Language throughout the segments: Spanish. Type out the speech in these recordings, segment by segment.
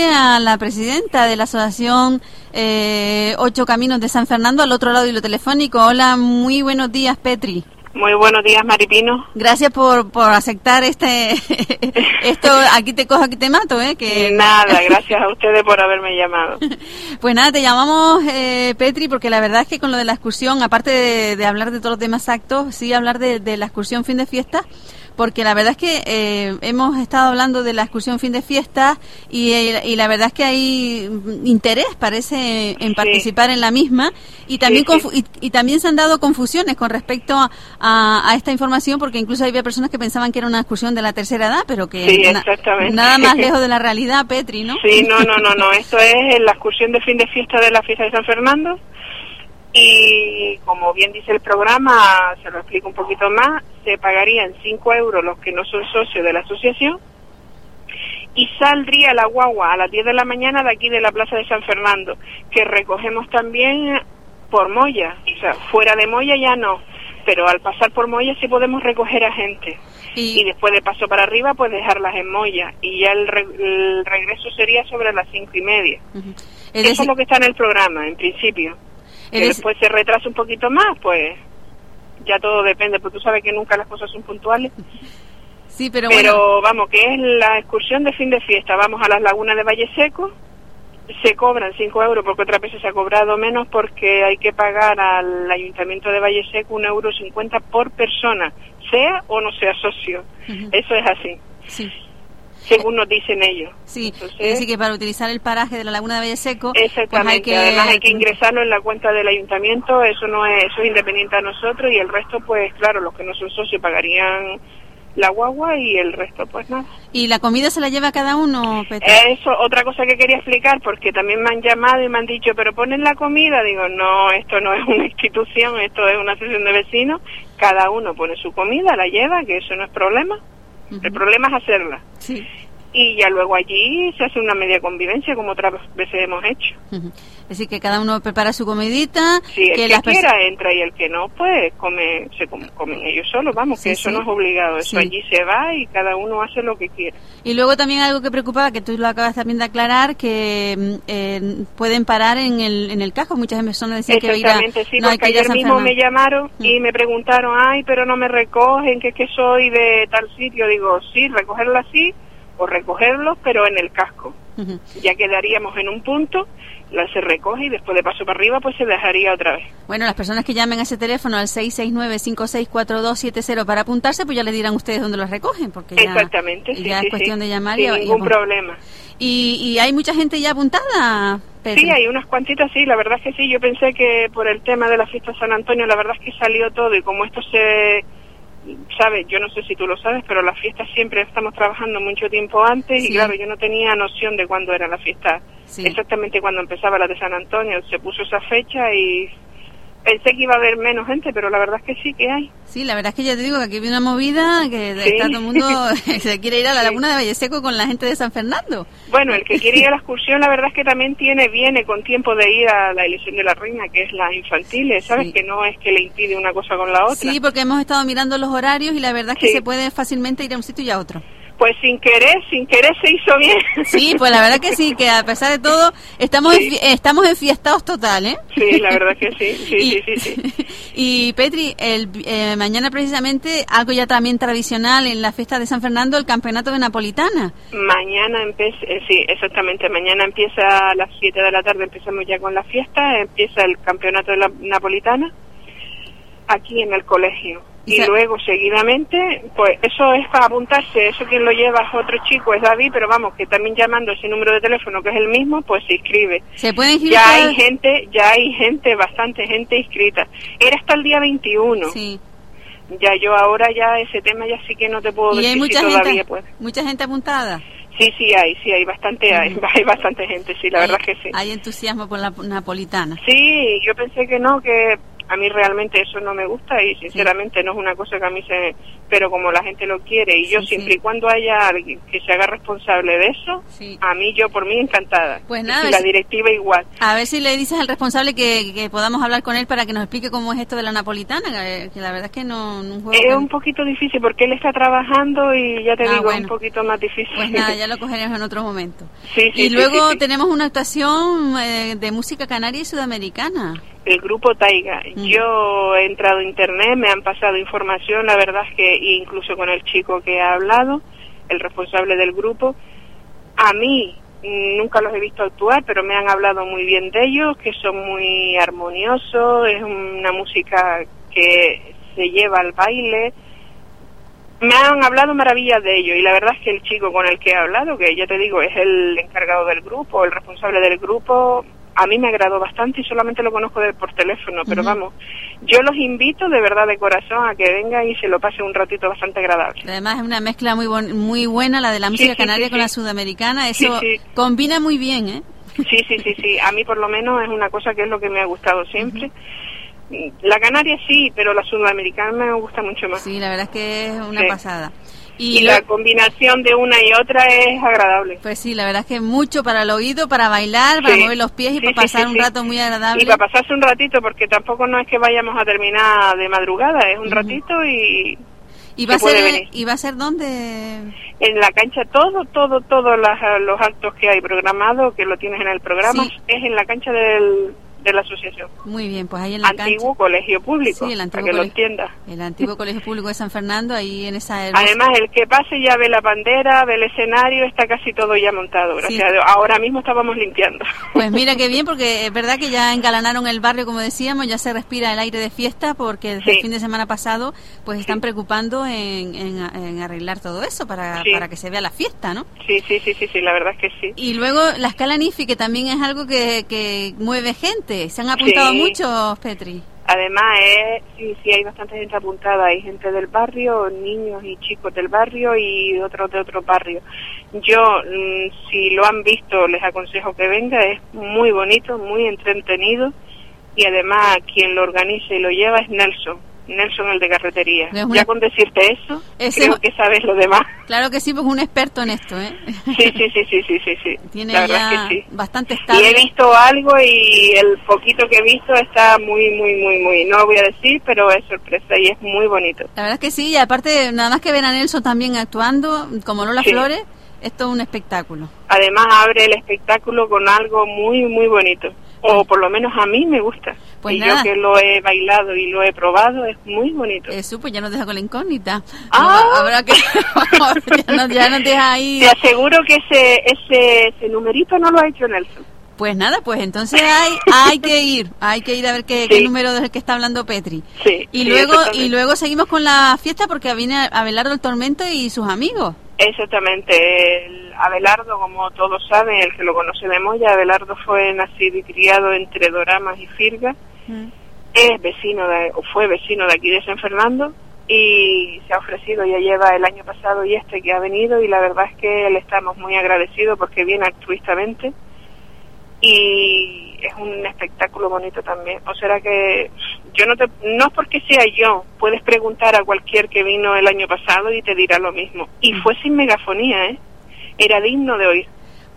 a la presidenta de la Asociación eh, Ocho Caminos de San Fernando, al otro lado de lo telefónico. Hola, muy buenos días, Petri. Muy buenos días, Maripino. Gracias por, por aceptar este esto. Aquí te cojo, aquí te mato, ¿eh? Que nada, gracias a ustedes por haberme llamado. Pues nada, te llamamos eh, Petri porque la verdad es que con lo de la excursión, aparte de, hablar de todos los demás actos, sí hablar de, de la excursión fin de fiesta porque la verdad es que eh, hemos estado hablando de la excursión fin de fiesta y, y, la verdad es que hay interés, parece, en participar en la misma y también Y, también se han dado confusiones con respecto a, a, esta información porque incluso había personas que pensaban que era una excursión de la tercera edad, pero que nada más lejos de la realidad, Petri, ¿no? Sí, no, no, no, no, esto es la excursión de fin de fiesta de la fiesta de San Fernando y como bien dice el programa, se lo explico un poquito más, se pagarían 5 euros los que no son socios de la asociación y saldría la guagua a las 10 de la mañana de aquí de la Plaza de San Fernando, que recogemos también por Moya, o sea, fuera de Moya ya no, pero al pasar por Moya sí podemos recoger a gente. Y, después de paso para arriba, pues dejarlas en Moya. Y ya el, regreso sería sobre las cinco y media. Eso es lo que está en el programa, en principio que después se retrasa un poquito más, pues ya todo depende, porque tú sabes que nunca las cosas son puntuales. Sí, pero, pero vamos, que es la excursión de fin de fiesta. Vamos a las lagunas de Valle Seco, se cobran 5 euros porque otra vez se ha cobrado menos porque hay que pagar al ayuntamiento de Valle Seco un euro cincuenta por persona, sea o no sea socio. Eso es así. Sí según nos dicen ellos. Sí, es decir que para utilizar el paraje de la Laguna de Valle Seco, exactamente. Pues hay que... además hay que ingresarlo en la cuenta del ayuntamiento, eso no es, eso es independiente a nosotros y el resto, pues claro, los que no son socios pagarían la guagua y el resto pues nada. ¿Y la comida se la lleva cada uno, Eso, otra cosa que quería explicar, porque también me han llamado y me han dicho, pero ponen la comida, digo, no, esto no es una institución, esto es una sesión de vecinos, cada uno pone su comida, la lleva, que eso no es problema. El problema es hacerla. Sí. Y ya luego allí se hace una media convivencia como otras veces hemos hecho. Es decir, que cada uno prepara su comidita. Sí, el que, quiera entra y el que no, pues come, se comen ellos solos, vamos, que eso no es obligado. Eso allí se va y cada uno hace lo que quiere. Y luego también algo que preocupaba, que tú lo acabas también de aclarar, que mm, eh, pueden parar en el, en el cajo. Muchas personas decían que ir a, sí, porque ayer mismo me llamaron y mm. me preguntaron, ay, pero no me recogen, que es que soy de tal sitio. Digo, sí, recogerlo así o recogerlos, pero en el casco. Ya quedaríamos en un punto, la se recoge y después de paso para arriba, pues se dejaría otra vez. Bueno, las personas que llamen a ese teléfono al 669-564270 para apuntarse, pues ya le dirán ustedes dónde los recogen, porque ya, Exactamente, ya es cuestión de llamar. Sin ningún problema. ¿Y, ¿Y hay mucha gente ya apuntada? Sí, hay unas cuantitas, sí, la verdad es que sí. Yo pensé que por el tema de la fiesta de San Antonio, la verdad es que salió todo y como esto se sabes, yo no sé si tú lo sabes, pero las fiestas siempre estamos trabajando mucho tiempo antes y claro, yo no tenía noción de cuándo era la fiesta. Exactamente cuando empezaba la de San Antonio, se puso esa fecha y Pensé que iba a haber menos gente, pero la verdad es que sí que hay. Sí, la verdad es que ya te digo que aquí viene una movida que está todo el mundo se quiere ir a la laguna de Valle Seco con la gente de San Fernando. Bueno, el que quiere ir a la excursión, la verdad es que también tiene viene con tiempo de ir a la elección de la reina, que es la infantil, ¿sabes? Que no es que le impide una cosa con la otra. Sí, porque hemos estado mirando los horarios y la verdad es que se puede fácilmente ir a un sitio y a otro. Pues sin querer, sin querer se hizo bien. Sí, pues la verdad que sí, que a pesar de todo estamos estamos enfiestados total, ¿eh? Sí, la verdad que sí, sí, y, sí, sí, Y Petri, el, eh, mañana precisamente algo ya también tradicional en la fiesta de San Fernando, el campeonato de Napolitana. Mañana empieza, eh, sí, exactamente, mañana empieza a las 7 de la tarde, empezamos ya con la fiesta, empieza el campeonato de la Napolitana aquí en el colegio y luego seguidamente, pues eso es para apuntarse, eso quien lo lleva es otro chico, es David, pero vamos, que también llamando ese número de teléfono que es el mismo, pues se inscribe. ¿Se puede inscribir? Ya hay gente, ya hay gente, bastante gente inscrita. Era hasta el día 21. Sí. Ya yo ahora ya ese tema ya sí que no te puedo ¿Y decir hay mucha si gente, todavía puede. ¿Mucha gente apuntada? Sí, sí hay, sí hay bastante, hay, hay bastante gente, sí, la verdad que sí. Hay entusiasmo por la napolitana. Sí, yo pensé que no, que A mí realmente eso no me gusta y sinceramente no es una cosa que a mí se... Pero como la gente lo quiere y yo siempre y cuando haya alguien que se haga responsable de eso, a mí yo por mí encantada. Pues nada, y la directiva igual. A ver si le dices al responsable que, podamos hablar con él para que nos explique cómo es esto de la napolitana, que la verdad es que no... es un poquito difícil porque él está trabajando y ya te ah, digo, es un poquito más difícil. Pues nada, ya lo cogeremos en otro momento. y luego tenemos una actuación eh, de música canaria y sudamericana el grupo Taiga. Mm. Yo he entrado a internet, me han pasado información, la verdad es que incluso con el chico que ha hablado, el responsable del grupo, a mí nunca los he visto actuar, pero me han hablado muy bien de ellos, que son muy armoniosos, es una música que se lleva al baile. Me han hablado maravillas de ellos y la verdad es que el chico con el que he hablado, que ya te digo es el encargado del grupo, el responsable del grupo, a mí me agradó bastante y solamente lo conozco de, por teléfono, pero vamos, yo los invito de verdad de corazón a que vengan y se lo pase un ratito bastante agradable. Además es una mezcla muy muy buena la de la música canaria con la sudamericana, eso combina muy bien, ¿eh? Sí, sí, sí, sí, a mí por lo menos es una cosa que es lo que me ha gustado siempre. La canaria sí, pero la sudamericana me gusta mucho más. Sí, la verdad es que es una pasada. Y, la combinación de una y otra es agradable. Pues sí, la verdad es que mucho para el oído, para bailar, para mover los pies y para pasar un rato muy agradable. Y para pasarse un ratito, porque tampoco no es que vayamos a terminar de madrugada, es un ratito y... ¿Y va, a ser, ¿Y va a ser dónde? En la cancha, todo, todo, todos los actos que hay programados, que lo tienes en el programa, es en la cancha del, de la asociación. Muy bien, pues ahí en la antiguo colegio público, sí, el antiguo para que lo entienda. El antiguo colegio público de San Fernando, ahí en esa... Además, el que pase ya ve la bandera, ve el escenario, está casi todo ya montado, gracias a Dios. Ahora mismo estábamos limpiando. Pues mira qué bien, porque es verdad que ya engalanaron el barrio, como decíamos, ya se respira el aire de fiesta, porque desde el fin de semana pasado, pues están preocupando en, en, arreglar todo eso para, para que se vea la fiesta, ¿no? Sí, sí, sí, sí, sí, la verdad es que sí. Y luego la escala NIFI, que también es algo que, que mueve gente ¿Se han apuntado muchos, Petri? Además, sí, sí, hay bastante gente apuntada. Hay gente del barrio, niños y chicos del barrio y otros de otro barrio. Yo, mm, si lo han visto, les aconsejo que venga. Es muy bonito, muy entretenido. Y además, quien lo organiza y lo lleva es Nelson Nelson el de carretería. Ya con decirte eso, creo que sabes lo demás. Claro que sí, porque es un experto en esto, ¿eh? Sí, sí, sí, sí, sí, sí. Tiene ya bastante estable. Y he visto algo y el poquito que he visto está muy, muy, muy, muy, no lo voy a decir, pero es sorpresa y es muy bonito. La verdad es que sí, y aparte, nada más que ver a Nelson también actuando, como Lola Flores, esto es un espectáculo. Además abre el espectáculo con algo muy, muy bonito o por lo menos a mí me gusta. Pues y yo que lo he bailado y lo he probado, es muy bonito. Eso, pues ya nos deja con la incógnita. Ah. habrá que... ya, nos, deja ahí. Te aseguro que ese, ese, ese numerito no lo ha hecho Nelson. Pues nada, pues entonces hay, hay que ir, hay que ir a ver qué, número es el que está hablando Petri. Sí, y luego y luego seguimos con la fiesta porque viene Abelardo el Tormento y sus amigos. Exactamente, el Abelardo, como todos saben, el que lo conoce de Moya, Abelardo fue nacido y criado entre Doramas y Firga, mm. es vecino de, o fue vecino de aquí de San Fernando y se ha ofrecido, ya lleva el año pasado y este que ha venido y la verdad es que le estamos muy agradecidos porque viene altruistamente y es un espectáculo bonito también. O sea que yo no te, no es porque sea yo, puedes preguntar a cualquier que vino el año pasado y te dirá lo mismo. Y mm. fue sin megafonía, ¿eh? Era digno de oír.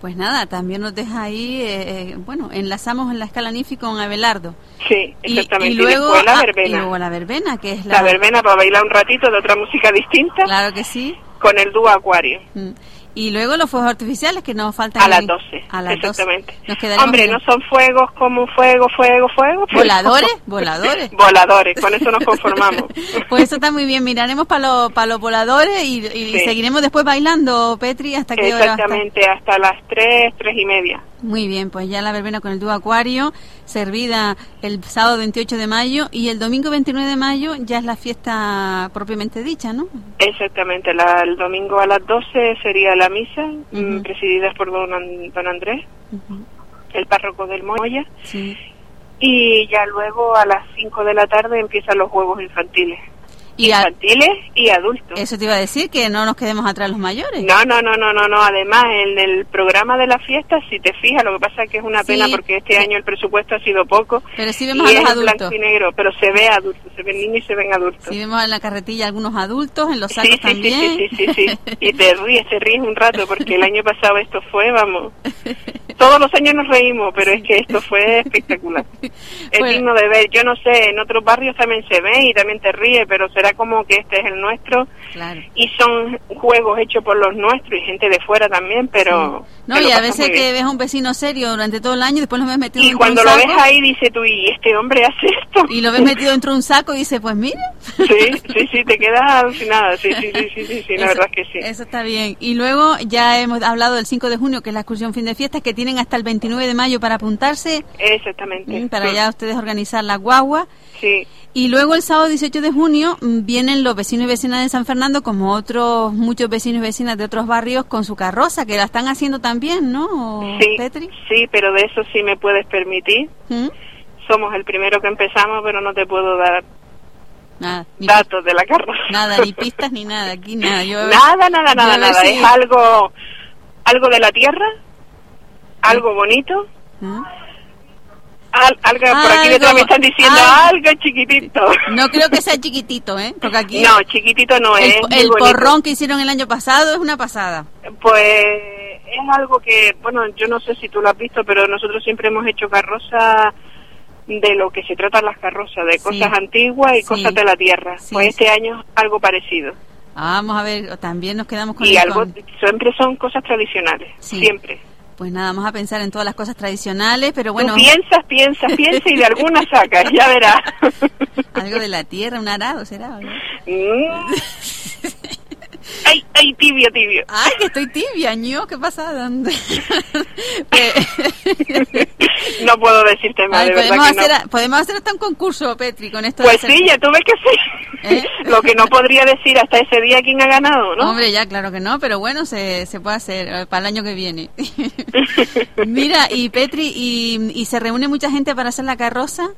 Pues nada, también nos deja ahí, eh, eh, bueno, enlazamos en la escala NIFI con Abelardo. Sí, exactamente. Y, luego, la verbena. y luego la verbena, que es la... La verbena para bailar un ratito de otra música distinta. Claro que sí. Con el dúo Acuario. Mm. Y luego los fuegos artificiales que nos faltan. A las 12. A las exactamente. Hombre, no son fuegos como fuego, fuego, fuego. ¿Voladores? ¿Voladores? voladores, con eso nos conformamos. pues eso está muy bien. Miraremos para los, para los voladores y, seguiremos después bailando, Petri, ¿hasta hora? Exactamente, hasta las 3, 3 y media. Muy bien, pues ya la verbena con el dúo Acuario, servida el sábado 28 de mayo y el domingo 29 de mayo ya es la fiesta propiamente dicha, ¿no? Exactamente, el domingo a las 12 sería la misa, mm, presidida por don, don Andrés, el párroco del Moya, y ya luego a las 5 de la tarde empiezan los juegos infantiles. Y a- infantiles y adultos. Eso te iba a decir, que no nos quedemos atrás los mayores. No, no, no, no, no, no. Además, en el programa de la fiesta, si te fijas, lo que pasa es que es una Sí. pena porque este año el presupuesto ha sido poco. Pero sí y vemos a es los adultos. blanco y negro, pero se ve adultos, se ven niños y se ven adultos. Sí vemos en la carretilla algunos adultos, en los Sí, sacos sí, sí, también. sí, sí, sí, sí. Y te ríes, te ríes un rato porque el año pasado esto fue, vamos. Todos los años nos reímos, pero es que esto fue espectacular. Es Bueno. digno de ver. Yo no sé, en otros barrios también se ve y también te ríe, pero será como que este es el nuestro Claro. y son juegos hechos por los nuestros y gente de fuera también, pero... No, te lo y a veces que ves a un vecino serio durante todo el año y después lo ves metido Y dentro cuando un lo saco. ves ahí, dice tú, y este hombre hace esto. Y lo ves metido dentro de un saco y dices, pues mira. Sí, sí, sí, te quedas alucinada. Sí, sí, sí, sí, sí, sí, la Eso- verdad es que sí. Eso está bien. Y luego ya hemos hablado del 5 de junio, que es la excursión fin de fiestas, que tienen hasta el 29 de mayo para apuntarse, Exactamente. mm, para ya ustedes organizar la guagua. Sí, Y luego el sábado 18 de junio mm, vienen los vecinos y vecinas de San Fernando, como otros muchos vecinos y vecinas de otros barrios, con su carroza, que la están haciendo también, ¿no, sí, Petri? sí, pero de eso sí me puedes permitir. ¿Mm? Somos el primero que empezamos, pero no te puedo dar Nada, datos de la carroza. nada, ni pistas ni nada, aquí nada. Yo, nada, nada, nada, nada. si- Es algo, algo de la tierra, algo bonito. Por aquí detrás Algo- me están diciendo algo- algo chiquitito. No creo que sea chiquitito, ¿eh? Porque aquí No, chiquitito no el, es. el porrón que hicieron el año pasado es una pasada. Pues es algo que, bueno, yo no sé si tú lo has visto, pero nosotros siempre hemos hecho carroza de lo que se tratan las carrozas, de Sí. cosas antiguas y Sí. cosas de la tierra. Sí, pues este año algo parecido. Vamos a ver, también nos quedamos con y el algo, con- siempre son cosas tradicionales, siempre. Pues nada, vamos a pensar en todas las cosas tradicionales, pero bueno, Tú piensas, piensas, piensas y de alguna sacas, ya verás. algo de la tierra, un arado será. Mm. ay, ay, tibio, tibio. Ay, que estoy tibia, ño, qué pasada. Pues- no puedo decirte más, Ay, de verdad podemos, que no. hacer, podemos hacer hasta un concurso, Petri, con esto de Pues hacer- sí, ya tuve que sí. ¿Eh? Lo que no podría decir hasta ese día quién ha ganado, ¿no? Hombre, ya, claro que no, pero bueno, se, se puede hacer eh, para el año que viene. Mira, y Petri, y, ¿y se reúne mucha gente para hacer la carroza?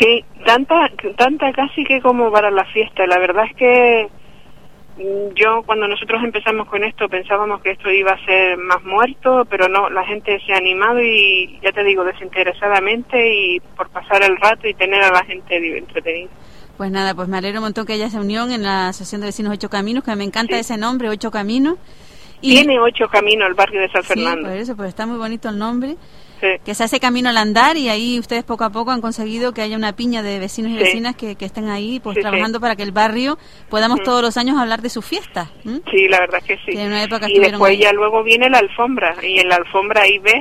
Sí, tanta, tanta casi que como para la fiesta. La verdad es que yo cuando nosotros empezamos con esto pensábamos que esto iba a ser más muerto, pero no, la gente se ha animado y ya te digo, desinteresadamente y por pasar el rato y tener a la gente entretenida. Pues nada, pues me alegro un montón que haya esa unión en la Asociación de Vecinos Ocho Caminos, que me encanta Sí. ese nombre, Ocho Caminos. Y, Tiene ocho caminos el barrio de San Sí, Fernando. por eso, pues está muy bonito el nombre. Sí. Que se hace camino al andar y ahí ustedes poco a poco han conseguido que haya una piña de vecinos y Sí. vecinas que, que estén ahí pues Sí, trabajando para que el barrio podamos Mm. todos los años hablar de sus fiestas. ¿m? Sí, la verdad que sí. Que en una época y después ahí. ya luego viene la alfombra y en la alfombra ahí ves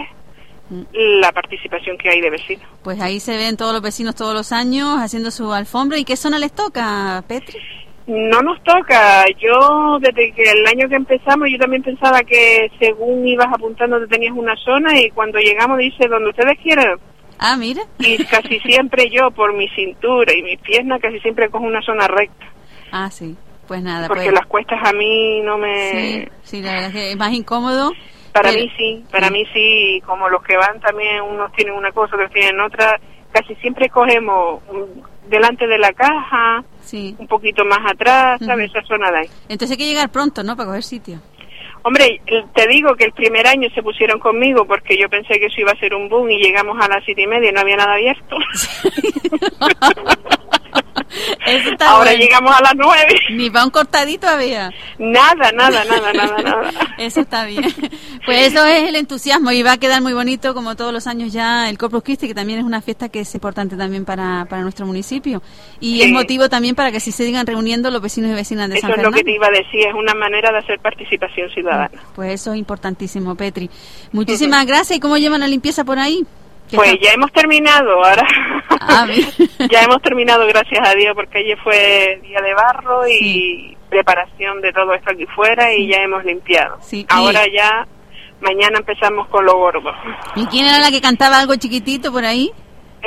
Mm. la participación que hay de vecinos. Pues ahí se ven todos los vecinos todos los años haciendo su alfombra. ¿Y qué zona les toca, Petri? No nos toca. Yo, desde que el año que empezamos, yo también pensaba que según ibas apuntando te tenías una zona y cuando llegamos dice donde ustedes quieran. Ah, mira. Y casi siempre yo, por mi cintura y mis piernas, casi siempre cojo una zona recta. Ah, sí. Pues nada, Porque pues. las cuestas a mí no me... Sí, sí, la verdad es que es más incómodo. Para pero- mí sí, para mí sí, como los que van también, unos tienen una cosa, otros tienen otra, casi siempre cogemos mm, delante de la caja, Sí. un poquito más atrás, ¿sabes? Ujú. Esa zona de ahí. Entonces hay que llegar pronto, ¿no? Para coger sitio. Hombre, te digo que el primer año se pusieron conmigo porque yo pensé que eso iba a ser un boom y llegamos a las siete y media y no había nada abierto. Eso está Ahora bueno. llegamos a las nueve. Ni para un cortadito había. Nada, nada, nada, nada, nada. Eso está bien. Pues eso es el entusiasmo y va a quedar muy bonito como todos los años ya el Corpus Christi, que también es una fiesta que es importante también para, para nuestro municipio. Y Sí. es motivo también para que se sigan reuniendo los vecinos y vecinas de Eso San es lo Fernando. que te iba a decir, es una manera de hacer participación ciudadana. Pues eso es importantísimo, Petri. Muchísimas gracias. ¿Y cómo llevan la limpieza por ahí? ¿Qué Pues ya hemos terminado, ahora Ah, ya hemos terminado, gracias a Dios, porque ayer fue día de barro y preparación de todo esto aquí fuera y ya hemos limpiado. Sí, y- Ahora ya, mañana empezamos con lo gordo. ¿Y quién era la que cantaba algo chiquitito por ahí?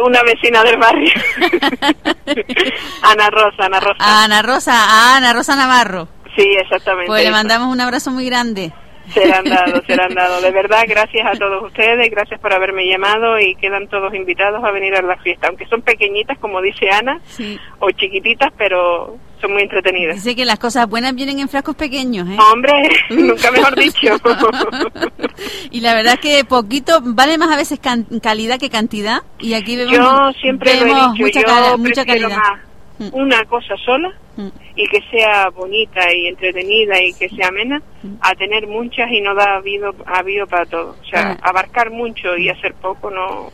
Una vecina del barrio. Ana Rosa, Ana Rosa. Ana Rosa, a Ana Rosa Navarro. Sí, exactamente. Pues le mandamos un abrazo muy grande. Serán dados, serán dados. De verdad, gracias a todos ustedes, gracias por haberme llamado y quedan todos invitados a venir a la fiesta, aunque son pequeñitas, como dice Ana, o chiquititas, pero son muy entretenidas. Dice que las cosas buenas vienen en frascos pequeños, ¿eh? Hombre, nunca mejor dicho. y la verdad es que poquito, vale más a veces calidad que cantidad, y aquí vemos, yo siempre vemos mucha, mucha calidad. Mm. una cosa sola mm. y que sea bonita y entretenida y que sea amena, mm. a tener muchas y no da habido, habido para todo. O sea, abarcar mucho y hacer poco no,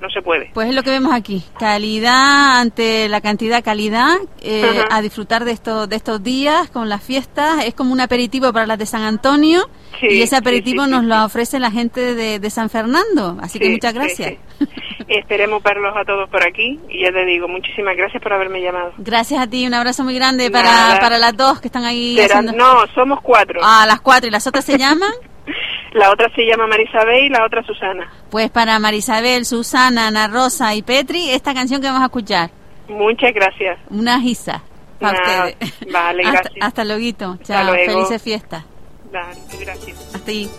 no se puede. Pues es lo que vemos aquí, calidad ante la cantidad, calidad, eh, a disfrutar de estos, de estos días con las fiestas, es como un aperitivo para las de San Antonio y ese aperitivo nos lo ofrece la gente de, de San Fernando, así que muchas gracias. Esperemos verlos a todos por aquí y ya te digo, muchísimas gracias por haberme llamado. Gracias a ti, un abrazo muy grande para, para las dos que están ahí. No, somos cuatro. Ah, las cuatro, ¿y las otras se llaman? La otra se llama Marisabel y la otra Susana. Pues para Marisabel, Susana, Ana Rosa y Petri, esta canción que vamos a escuchar. Muchas gracias. Una gisa para ustedes. Vale, gracias. Hasta, luego. Chao. Felices fiestas. Dale, gracias. Hasta ahí.